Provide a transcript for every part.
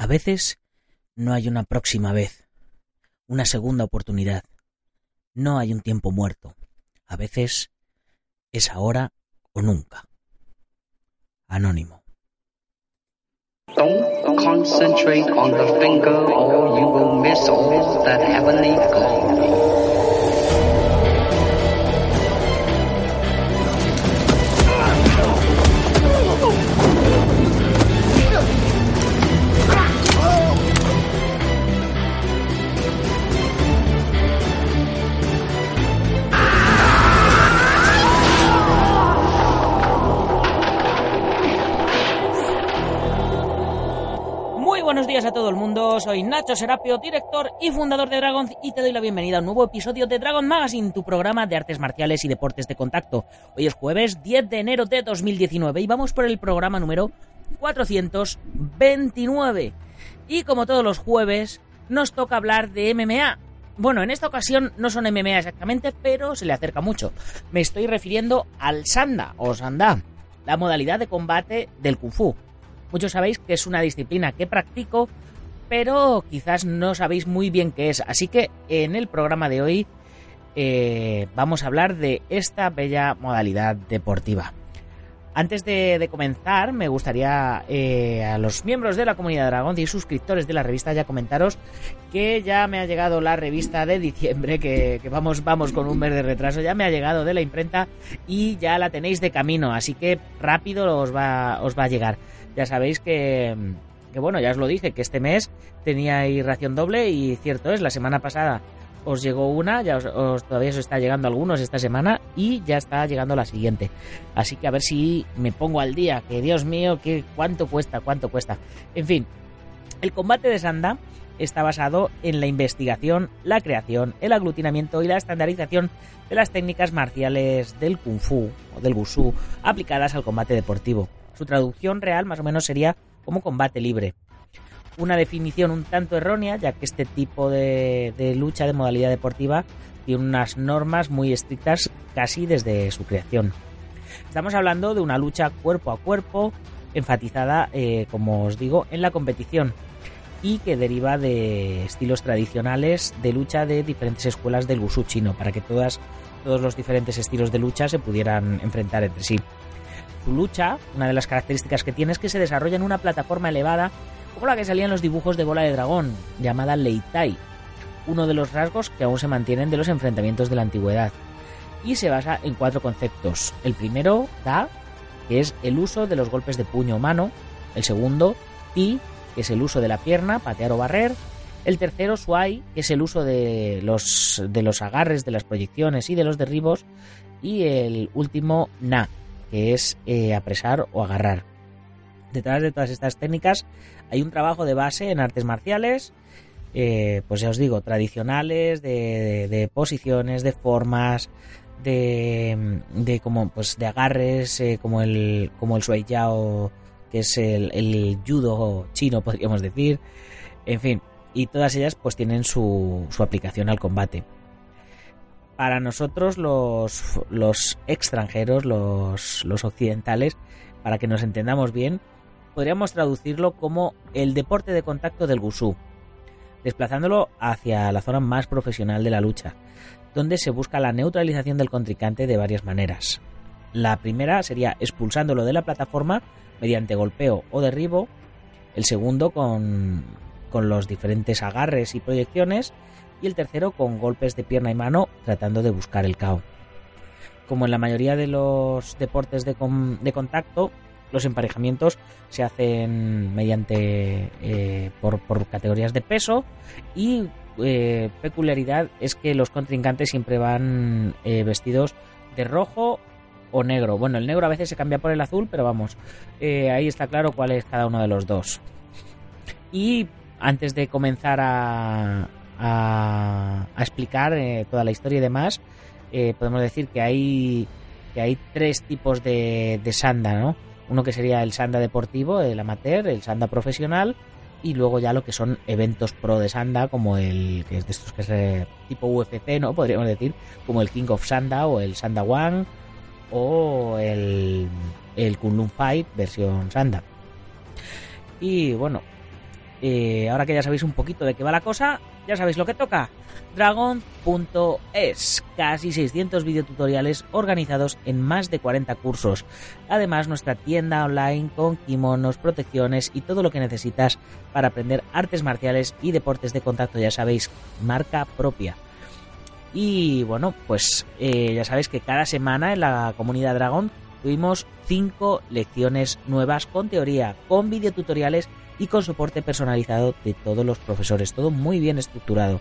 A veces no hay una próxima vez, una segunda oportunidad. No hay un tiempo muerto. A veces es ahora o nunca. Anónimo. That heavenly. Muy buenos días a todo el mundo, soy Nacho Serapio, director y fundador de Dragon y te doy la bienvenida a un nuevo episodio de Dragon Magazine, tu programa de artes marciales y deportes de contacto. Hoy es jueves 10 de enero de 2019 y vamos por el programa número 429. Y como todos los jueves, nos toca hablar de MMA. Bueno, en esta ocasión no son MMA exactamente, pero se le acerca mucho. Me estoy refiriendo al Sanda o Sanda, la modalidad de combate del Kung Fu. Muchos sabéis que es una disciplina que practico, pero quizás no sabéis muy bien qué es. Así que en el programa de hoy eh, vamos a hablar de esta bella modalidad deportiva. Antes de, de comenzar, me gustaría eh, a los miembros de la comunidad Dragón y suscriptores de la revista ya comentaros que ya me ha llegado la revista de diciembre, que, vamos, vamos con un mes de retraso, ya me ha llegado de la imprenta y ya la tenéis de camino, así que rápido os va a llegar. Ya sabéis que, que, bueno, ya os lo dije, que este mes teníais ración doble y cierto es, la semana pasada os llegó una, ya os, todavía os está llegando algunos esta semana y ya está llegando la siguiente. Así que a ver si me pongo al día, que Dios mío, que cuánto cuesta, cuánto cuesta. En fin, el combate de Sanda está basado en la investigación, la creación, el aglutinamiento y la estandarización de las técnicas marciales del Kung Fu o del Wushu aplicadas al combate deportivo. Su traducción real más o menos sería como combate libre. Una definición un tanto errónea, ya que este tipo de, lucha de modalidad deportiva tiene unas normas muy estrictas casi desde su creación. Estamos hablando de una lucha cuerpo a cuerpo, enfatizada, eh, como os digo, en la competición y que deriva de estilos tradicionales de lucha de diferentes escuelas del wushu chino, para que todas, todos los diferentes estilos de lucha se pudieran enfrentar entre sí. Su lucha, una de las características que tiene es que se desarrolla en una plataforma elevada como la que salía en los dibujos de bola de dragón, llamada Leitai, uno de los rasgos que aún se mantienen de los enfrentamientos de la antigüedad. Y se basa en cuatro conceptos. El primero, Da, que es el uso de los golpes de puño o mano. El segundo, Ti, que es el uso de la pierna, patear o barrer. El tercero, Suai, que es el uso de los, de los agarres, de las proyecciones y de los derribos. Y el último, Na, que es eh, apresar o agarrar. Detrás de todas estas técnicas hay un trabajo de base en artes marciales, eh, pues ya os digo, tradicionales, de, de- posiciones, de formas, de, como pues de agarres, eh, como el como el Yao, que es el, el judo chino, podríamos decir. En fin, y todas ellas pues tienen su, su aplicación al combate. Para nosotros los, los extranjeros, los, los occidentales, para que nos entendamos bien, podríamos traducirlo como el deporte de contacto del Gusú, desplazándolo hacia la zona más profesional de la lucha, donde se busca la neutralización del contrincante de varias maneras. La primera sería expulsándolo de la plataforma mediante golpeo o derribo, el segundo con, con los diferentes agarres y proyecciones, y el tercero con golpes de pierna y mano tratando de buscar el KO. Como en la mayoría de los deportes de, de contacto, los emparejamientos se hacen mediante eh, por, por categorías de peso y eh, peculiaridad es que los contrincantes siempre van eh, vestidos de rojo o negro. Bueno, el negro a veces se cambia por el azul, pero vamos, ahí está claro cuál es cada uno de los dos. Y antes de comenzar a, a, explicar eh, toda la historia y demás, eh, podemos decir que hay, que hay tres tipos de, de sanda, ¿no? Uno que sería el sanda deportivo, el amateur, el sanda profesional, y luego ya lo que son eventos pro de sanda, como el de estos que es tipo UFC, ¿no? Podríamos decir, como el King of Sanda o el Sanda One o el, el Kunlun Fight versión Sanda. Y bueno, eh, ahora que ya sabéis un poquito de qué va la cosa, ya sabéis lo que toca. Dragon.es, casi 600 videotutoriales organizados en más de 40 cursos. Además, nuestra tienda online con kimonos, protecciones y todo lo que necesitas para aprender artes marciales y deportes de contacto, ya sabéis, marca propia. Y bueno, pues eh, ya sabéis que cada semana en la comunidad Dragon tuvimos 5 lecciones nuevas con teoría, con videotutoriales y con soporte personalizado de todos los profesores, todo muy bien estructurado.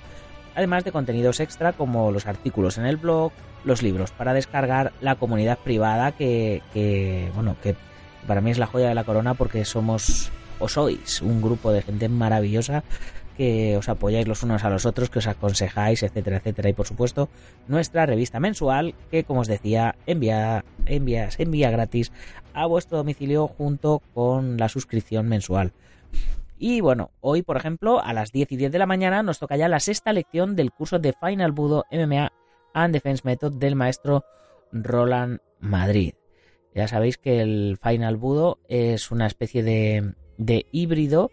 Además de contenidos extra como los artículos en el blog, los libros para descargar, la comunidad privada que, bueno, que para mí es la joya de la corona porque somos o sois un grupo de gente maravillosa que os apoyáis los unos a los otros, que os aconsejáis, etcétera, etcétera. Y por supuesto, nuestra revista mensual, que como os decía, envía, envía, se envía gratis a vuestro domicilio junto con la suscripción mensual. Y bueno, hoy, por ejemplo, a las 10 y 10 de la mañana nos toca ya la sexta lección del curso de Final Budo MMA and Defense Method del maestro Roland Madrid. Ya sabéis que el Final Budo es una especie de, de híbrido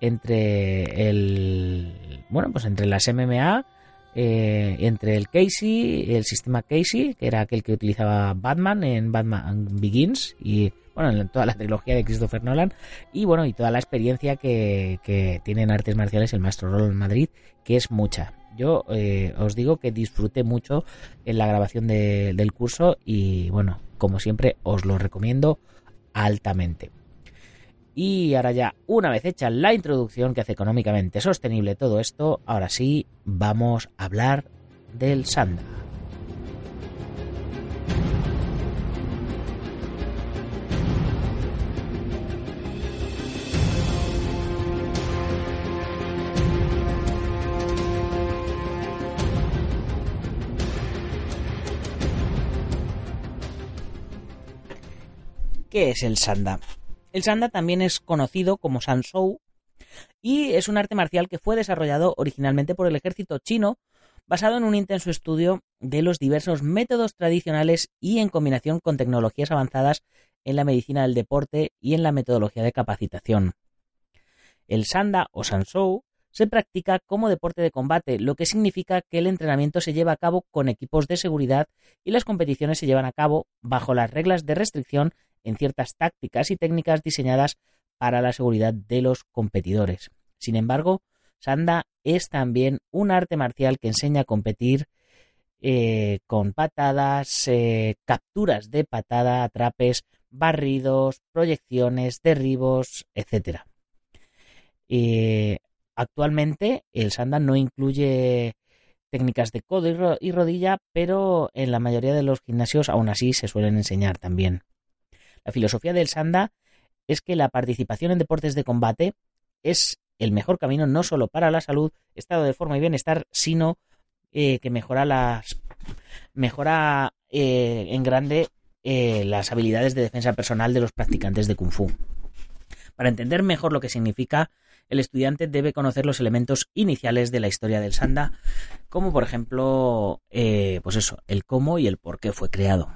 entre el bueno pues entre las MMA eh, entre el Casey el sistema Casey que era aquel que utilizaba Batman en Batman Begins y bueno, en toda la trilogía de Christopher Nolan, y bueno, y toda la experiencia que, que tiene en artes marciales el maestro Roland Madrid, que es mucha. Yo eh, os digo que disfruté mucho en la grabación del curso y bueno, como siempre, os lo recomiendo altamente. Y ahora ya, una vez hecha la introducción que hace económicamente sostenible todo esto, ahora sí, vamos a hablar del Sanda. ¿Qué es el sanda? El sanda también es conocido como sansou y es un arte marcial que fue desarrollado originalmente por el ejército chino basado en un intenso estudio de los diversos métodos tradicionales y en combinación con tecnologías avanzadas en la medicina del deporte y en la metodología de capacitación. El sanda o sansou se practica como deporte de combate, lo que significa que el entrenamiento se lleva a cabo con equipos de seguridad y las competiciones se llevan a cabo bajo las reglas de restricción en ciertas tácticas y técnicas diseñadas para la seguridad de los competidores. Sin embargo, Sanda es también un arte marcial que enseña a competir eh, con patadas, eh, capturas de patada, atrapes, barridos, proyecciones, derribos, etc. Eh, actualmente el Sanda no incluye técnicas de codo y rodilla, pero en la mayoría de los gimnasios aún así se suelen enseñar también. La filosofía del Sanda es que la participación en deportes de combate es el mejor camino no solo para la salud, estado de forma y bienestar, sino eh, que mejora las mejora eh, en grande eh, las habilidades de defensa personal de los practicantes de kung fu. Para entender mejor lo que significa, el estudiante debe conocer los elementos iniciales de la historia del sanda, como por ejemplo, pues eso, el cómo y el por qué fue creado.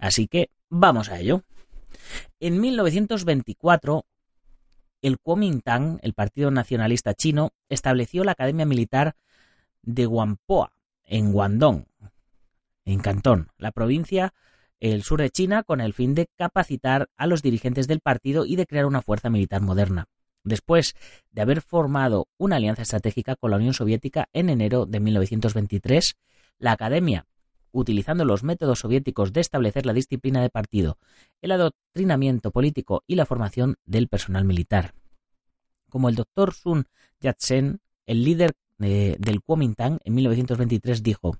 Así que Vamos a ello. En 1924, el Kuomintang, el Partido Nacionalista Chino, estableció la Academia Militar de Whampoa, en Guangdong, en Cantón, la provincia el sur de China, con el fin de capacitar a los dirigentes del partido y de crear una fuerza militar moderna. Después de haber formado una alianza estratégica con la Unión Soviética en enero de 1923, la Academia utilizando los métodos soviéticos de establecer la disciplina de partido, el adoctrinamiento político y la formación del personal militar. Como el doctor Sun Yat-sen, el líder eh, del Kuomintang, en 1923 dijo,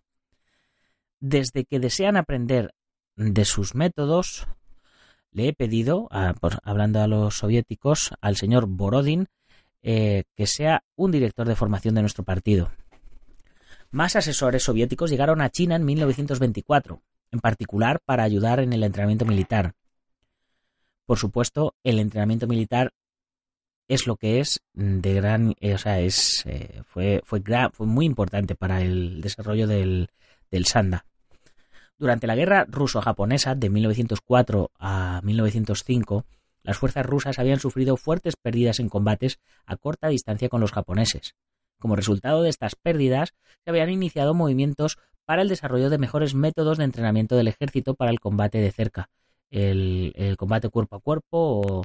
desde que desean aprender de sus métodos, le he pedido, hablando a los soviéticos, al señor Borodin, eh, que sea un director de formación de nuestro partido. Más asesores soviéticos llegaron a China en 1924, en particular para ayudar en el entrenamiento militar. Por supuesto, el entrenamiento militar es lo que es de gran, eh, o sea, es, eh, fue, fue, fue, muy importante para el desarrollo del, del Sanda. Durante la guerra ruso-japonesa de 1904 a 1905, las fuerzas rusas habían sufrido fuertes pérdidas en combates a corta distancia con los japoneses. Como resultado de estas pérdidas, se habían iniciado movimientos para el desarrollo de mejores métodos de entrenamiento del ejército para el combate de cerca, el, combate cuerpo a cuerpo o,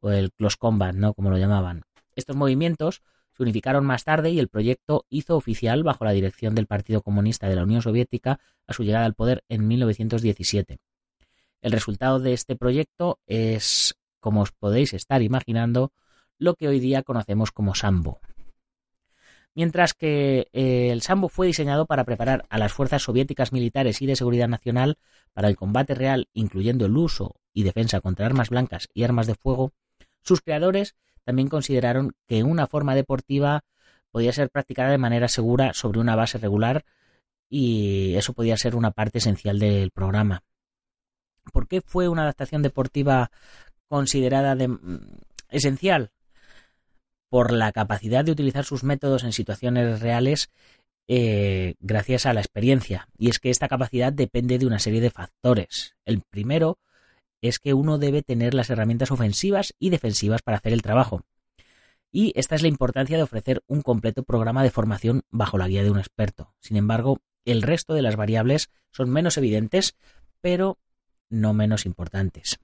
o, el close combat, ¿no? Como lo llamaban. Estos movimientos se unificaron más tarde y el proyecto hizo oficial bajo la dirección del Partido Comunista de la Unión Soviética a su llegada al poder en 1917. El resultado de este proyecto es, como os podéis estar imaginando, lo que hoy día conocemos como Sambo. Mientras que eh, el Sambo fue diseñado para preparar a las fuerzas soviéticas militares y de seguridad nacional para el combate real, incluyendo el uso y defensa contra armas blancas y armas de fuego, sus creadores también consideraron que una forma deportiva podía ser practicada de manera segura sobre una base regular y eso podía ser una parte esencial del programa. ¿Por qué fue una adaptación deportiva considerada mm, esencial? Por la capacidad de utilizar sus métodos en situaciones reales eh, gracias a la experiencia. Y es que esta capacidad depende de una serie de factores. El primero es que uno debe tener las herramientas ofensivas y defensivas para hacer el trabajo. Y esta es la importancia de ofrecer un completo programa de formación bajo la guía de un experto. Sin embargo, el resto de las variables son menos evidentes, pero no menos importantes.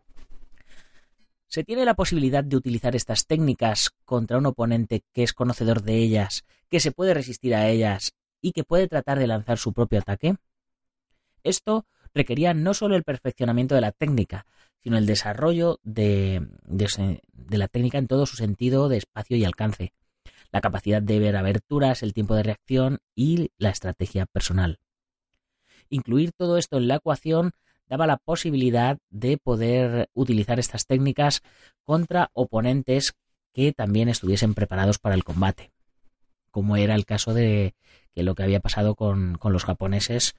¿Se tiene la posibilidad de utilizar estas técnicas contra un oponente que es conocedor de ellas, que se puede resistir a ellas y que puede tratar de lanzar su propio ataque? Esto requería no solo el perfeccionamiento de la técnica, sino el desarrollo de, la técnica en todo su sentido de espacio y alcance, la capacidad de ver aberturas, el tiempo de reacción y la estrategia personal. Incluir todo esto en la ecuación daba la posibilidad de poder utilizar estas técnicas contra oponentes que también estuviesen preparados para el combate, como era el caso de que lo que había pasado con, con los japoneses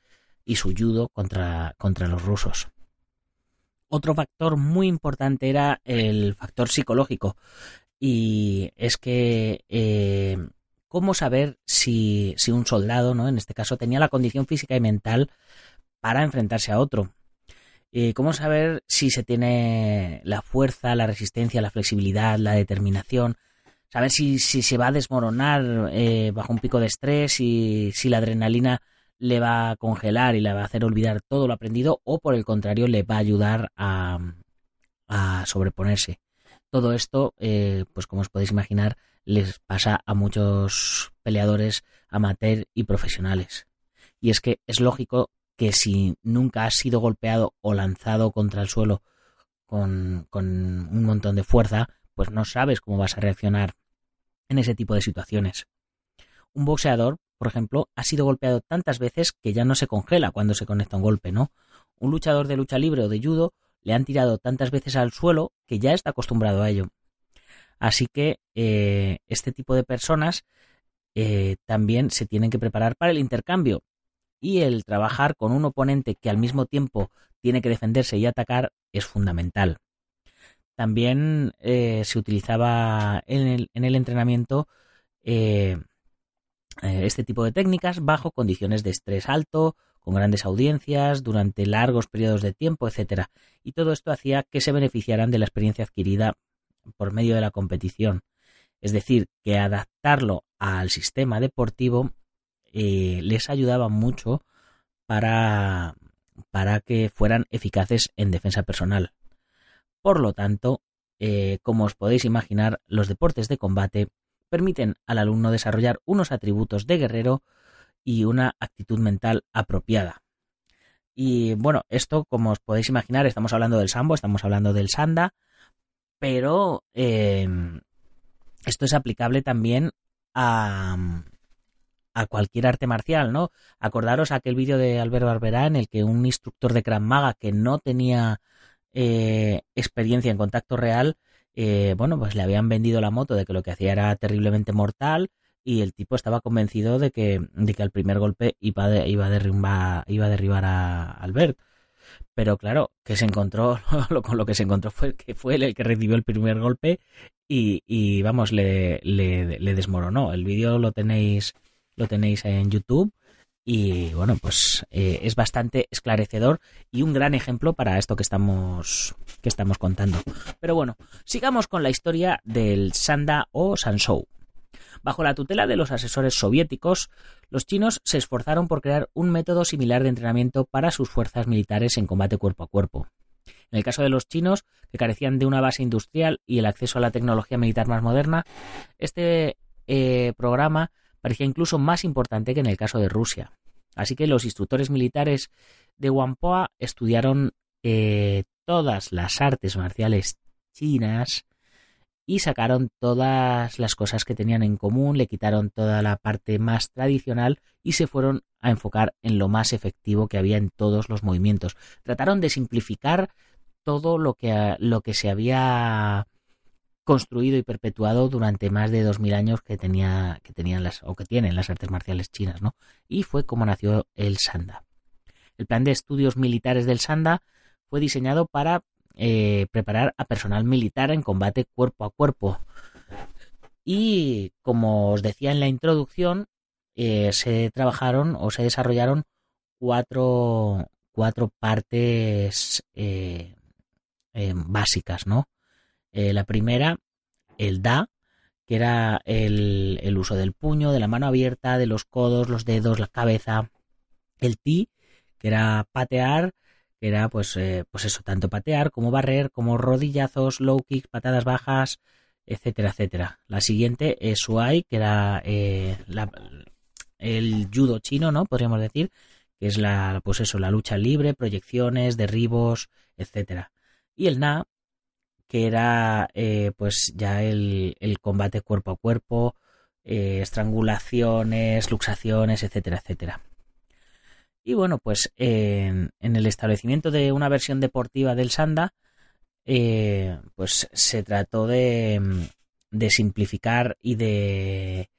y su judo contra, contra los rusos. Otro factor muy importante era el factor psicológico. Y es que eh, cómo saber si, si, un soldado, ¿no? En este caso, tenía la condición física y mental para enfrentarse a otro. Eh, cómo saber si se tiene la fuerza, la resistencia, la flexibilidad, la determinación. Saber si, se va a desmoronar eh, bajo un pico de estrés y si la adrenalina le va a congelar y le va a hacer olvidar todo lo aprendido o por el contrario le va a ayudar a, sobreponerse. Todo esto, eh, pues como os podéis imaginar, les pasa a muchos peleadores amateur y profesionales. Y es que es lógico que si nunca has sido golpeado o lanzado contra el suelo con, un montón de fuerza, pues no sabes cómo vas a reaccionar en ese tipo de situaciones. Un boxeador por ejemplo, ha sido golpeado tantas veces que ya no se congela cuando se conecta un golpe, ¿no? Un luchador de lucha libre o de judo le han tirado tantas veces al suelo que ya está acostumbrado a ello. Así que eh, este tipo de personas eh, también se tienen que preparar para el intercambio y el trabajar con un oponente que al mismo tiempo tiene que defenderse y atacar es fundamental. También eh, se utilizaba en el, en el entrenamiento eh, este tipo de técnicas bajo condiciones de estrés alto, con grandes audiencias, durante largos periodos de tiempo, etcétera. Y todo esto hacía que se beneficiaran de la experiencia adquirida por medio de la competición. Es decir, que adaptarlo al sistema deportivo eh, les ayudaba mucho para, para que fueran eficaces en defensa personal. Por lo tanto, eh, como os podéis imaginar, los deportes de combate permiten al alumno desarrollar unos atributos de guerrero y una actitud mental apropiada. Y bueno, esto, como os podéis imaginar, estamos hablando del sambo, estamos hablando del sanda, pero em, esto es aplicable también a, a cualquier arte marcial, ¿no? Acordaros aquel vídeo de Albert Barberá en el que un instructor de Krav Maga que no tenía eh, experiencia en contacto real eh, bueno, pues le habían vendido la moto de que lo que hacía era terriblemente mortal y el tipo estaba convencido de que, de que primer golpe iba, iba, a, derribar, iba a derribar a Albert. Pero claro, que se encontró, con lo que se encontró fue que fue él el que recibió el primer golpe y, y vamos, le, le, le, desmoronó. El vídeo lo tenéis, lo tenéis en YouTube Y bueno, pues eh, es bastante esclarecedor y un gran ejemplo para esto que estamos, que estamos contando. Pero bueno, sigamos con la historia del Sanda o Sansou. Bajo la tutela de los asesores soviéticos, los chinos se esforzaron por crear un método similar de entrenamiento para sus fuerzas militares en combate cuerpo a cuerpo. En el caso de los chinos, que carecían de una base industrial y el acceso a la tecnología militar más moderna, este eh, programa parecía incluso más importante que en el caso de Rusia. Así que los instructores militares de Whampoa estudiaron eh, todas las artes marciales chinas y sacaron todas las cosas que tenían en común, le quitaron toda la parte más tradicional y se fueron a enfocar en lo más efectivo que había en todos los movimientos. Trataron de simplificar todo lo que, lo que se había construido y perpetuado durante más de dos mil años que tenía que tenían las o que tienen las artes marciales chinas, ¿no? Y fue como nació el Sanda. El plan de estudios militares del Sanda fue diseñado para eh, preparar a personal militar en combate cuerpo a cuerpo. Y como os decía en la introducción, eh, se trabajaron o se desarrollaron cuatro, cuatro partes eh, básicas, ¿no? Eh, la primera, el da, que era el, uso del puño, de la mano abierta, de los codos, los dedos, la cabeza. El ti, que era patear, que era pues, eh, pues eso, tanto patear como barrer, como rodillazos, low kicks, patadas bajas, etcétera, etcétera. La siguiente es suai, que era eh, el judo chino, ¿no? Podríamos decir, que es la, pues eso, la lucha libre, proyecciones, derribos, etcétera. Y el na, que era eh, pues ya el, combate cuerpo a cuerpo, eh, estrangulaciones, luxaciones, etcétera, etcétera. Y bueno, pues en, el establecimiento de una versión deportiva del Sanda, eh, pues se trató de, de simplificar y de,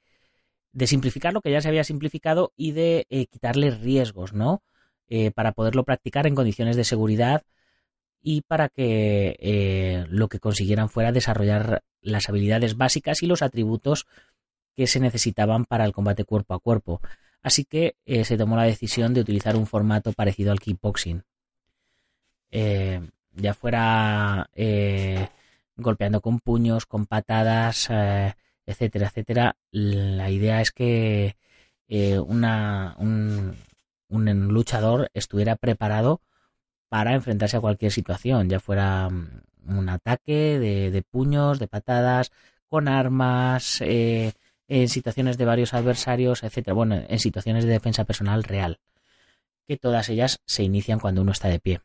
de simplificar lo que ya se había simplificado y de quitarle riesgos, ¿no? para poderlo practicar en condiciones de seguridad y para que eh, lo que consiguieran fuera desarrollar las habilidades básicas y los atributos que se necesitaban para el combate cuerpo a cuerpo. Así que eh, se tomó la decisión de utilizar un formato parecido al kickboxing. Eh, ya fuera golpeando con puños, con patadas, etcétera, etcétera. La idea es que una, un, un luchador estuviera preparado para enfrentarse a cualquier situación, ya fuera mm, un ataque de, puños, de patadas, con armas, eh, en situaciones de varios adversarios, etcétera. Bueno, en situaciones de defensa personal real, que todas ellas se inician cuando uno está de pie.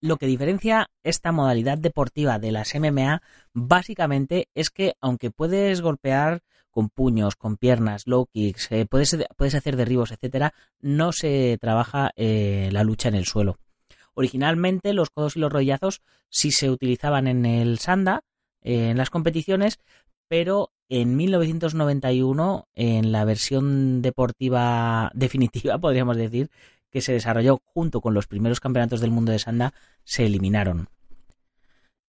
Lo que diferencia esta modalidad deportiva de las MMA básicamente es que aunque puedes golpear con puños, con piernas, low kicks, eh, puedes, puedes, hacer derribos, etcétera, no se trabaja eh, la lucha en el suelo. Originalmente los codos y los rollazos sí se utilizaban en el sanda, eh, en las competiciones, pero en 1991, en la versión deportiva definitiva, podríamos decir, que se desarrolló junto con los primeros campeonatos del mundo de sanda, se eliminaron.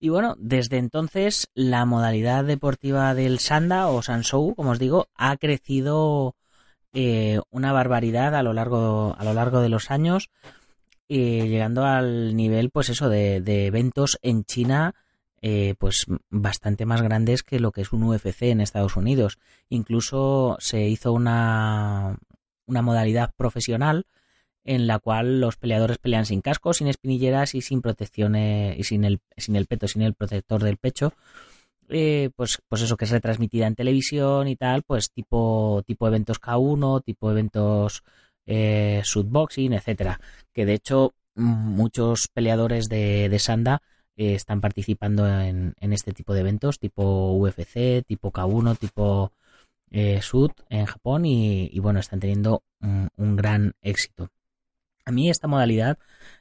Y bueno, desde entonces la modalidad deportiva del Sanda o Sansou, como os digo, ha crecido eh, una barbaridad a lo largo, a lo largo de los años, eh, llegando al nivel, pues eso, de, eventos en China, eh, pues bastante más grandes que lo que es un UFC en Estados Unidos. Incluso se hizo una, una modalidad profesional en la cual los peleadores pelean sin casco, sin espinilleras y sin protecciones y sin el, sin el peto, sin el protector del pecho. Eh, pues, pues eso que es retransmitida en televisión y tal, pues tipo, tipo eventos K1, tipo eventos eh, shootboxing, etcétera. Que de hecho muchos peleadores de, de Sanda eh, están participando en, en, este tipo de eventos, tipo UFC, tipo K1, tipo eh, Shoot en Japón y, bueno, están teniendo un gran éxito. A mí esta modalidad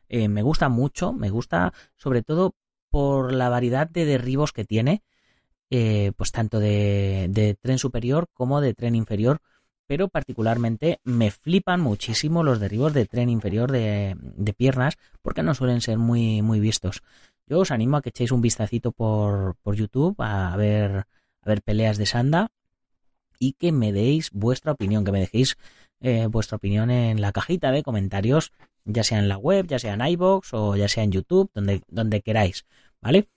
eh, me gusta mucho, me gusta sobre todo por la variedad de derribos que tiene, eh, pues tanto de, tren superior como de tren inferior, pero particularmente me flipan muchísimo los derribos de tren inferior de, piernas porque no suelen ser muy, muy vistos. Yo os animo a que echéis un vistacito por, por YouTube a ver, a ver peleas de Sanda y que me deis vuestra opinión, que me dejéis eh, vuestra opinión en la cajita de comentarios, ya sea en la web, ya sea en iBox o ya sea en YouTube, donde, donde queráis, ¿vale?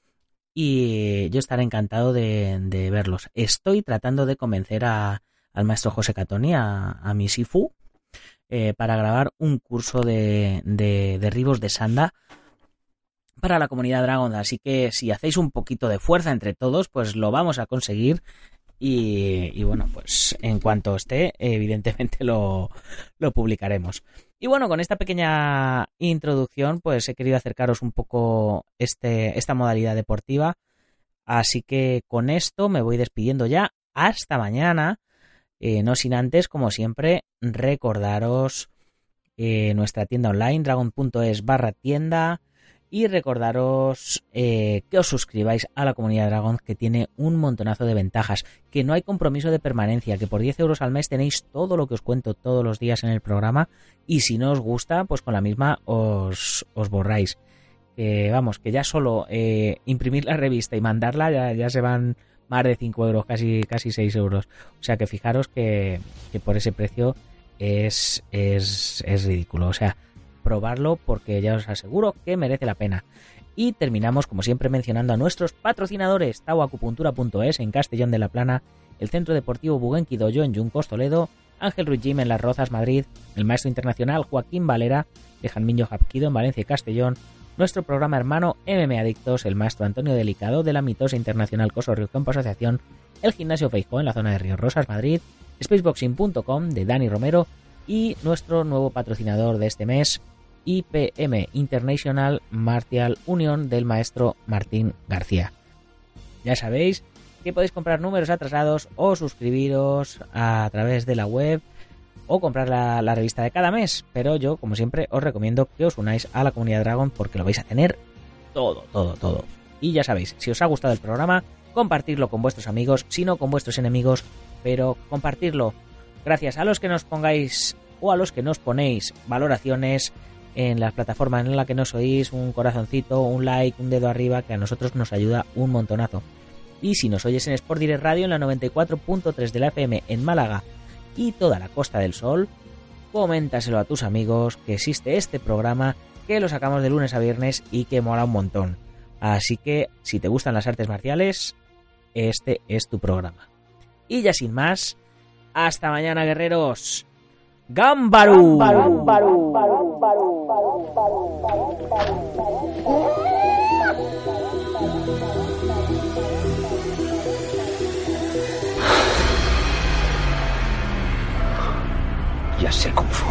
Y yo estaré encantado de, verlos. Estoy tratando de convencer a, al maestro José Catoni, a, a mi Sifu, eh, para grabar un curso de, de derribos de Sanda para la comunidad Dragon. Así que si hacéis un poquito de fuerza entre todos, pues lo vamos a conseguir. Y, bueno, pues en cuanto esté, evidentemente lo, lo publicaremos. Y bueno, con esta pequeña introducción, pues he querido acercaros un poco este, esta modalidad deportiva. Así que con esto me voy despidiendo ya. Hasta mañana. Eh, no sin antes, como siempre, recordaros eh, nuestra tienda online, dragon.es barra tienda. Y recordaros eh, que os suscribáis a la comunidad Dragon, que tiene un montonazo de ventajas, que no hay compromiso de permanencia, que por 10 euros al mes tenéis todo lo que os cuento todos los días en el programa, y si no os gusta, pues con la misma os, os borráis. vamos, que ya solo eh, imprimir la revista y mandarla ya, ya se van más de 5 euros, casi, casi 6 euros. O sea que fijaros que, que por ese precio es, es, es ridículo. O sea, probarlo porque ya os aseguro que merece la pena. Y terminamos, como siempre, mencionando a nuestros patrocinadores, tauacupuntura.es en Castellón de la Plana, el Centro Deportivo Buguenqui Doyo en Yuncos, Toledo, Ángel Ruiz Jim en Las Rozas, Madrid, el maestro internacional Joaquín Valera de Janmiño Japquido en Valencia y Castellón, nuestro programa hermano MM Adictos, el maestro Antonio Delicado de la mitosa internacional Coso Río Campo Asociación, el gimnasio Feijó en la zona de Río Rosas, Madrid, spaceboxing.com de Dani Romero y nuestro nuevo patrocinador de este mes, IPM International Martial Union del maestro Martín García. Ya sabéis que podéis comprar números atrasados o suscribiros a través de la web o comprar la, la, revista de cada mes. Pero yo, como siempre, os recomiendo que os unáis a la comunidad Dragon porque lo vais a tener todo, todo, todo. Y ya sabéis, si os ha gustado el programa, compartirlo con vuestros amigos, si no con vuestros enemigos, pero compartirlo. Gracias a los que nos pongáis o a los que nos ponéis valoraciones en las plataformas en las que nos oís, un corazoncito, un like, un dedo arriba, que a nosotros nos ayuda un montonazo. Y si nos oyes en Sport Direct Radio en la 94.3 de la FM en Málaga y toda la Costa del Sol, coméntaselo a tus amigos que existe este programa que lo sacamos de lunes a viernes y que mola un montón. Así que si te gustan las artes marciales, este es tu programa. Y ya sin más, hasta mañana guerreros. Gambaru. Ya sé Fu.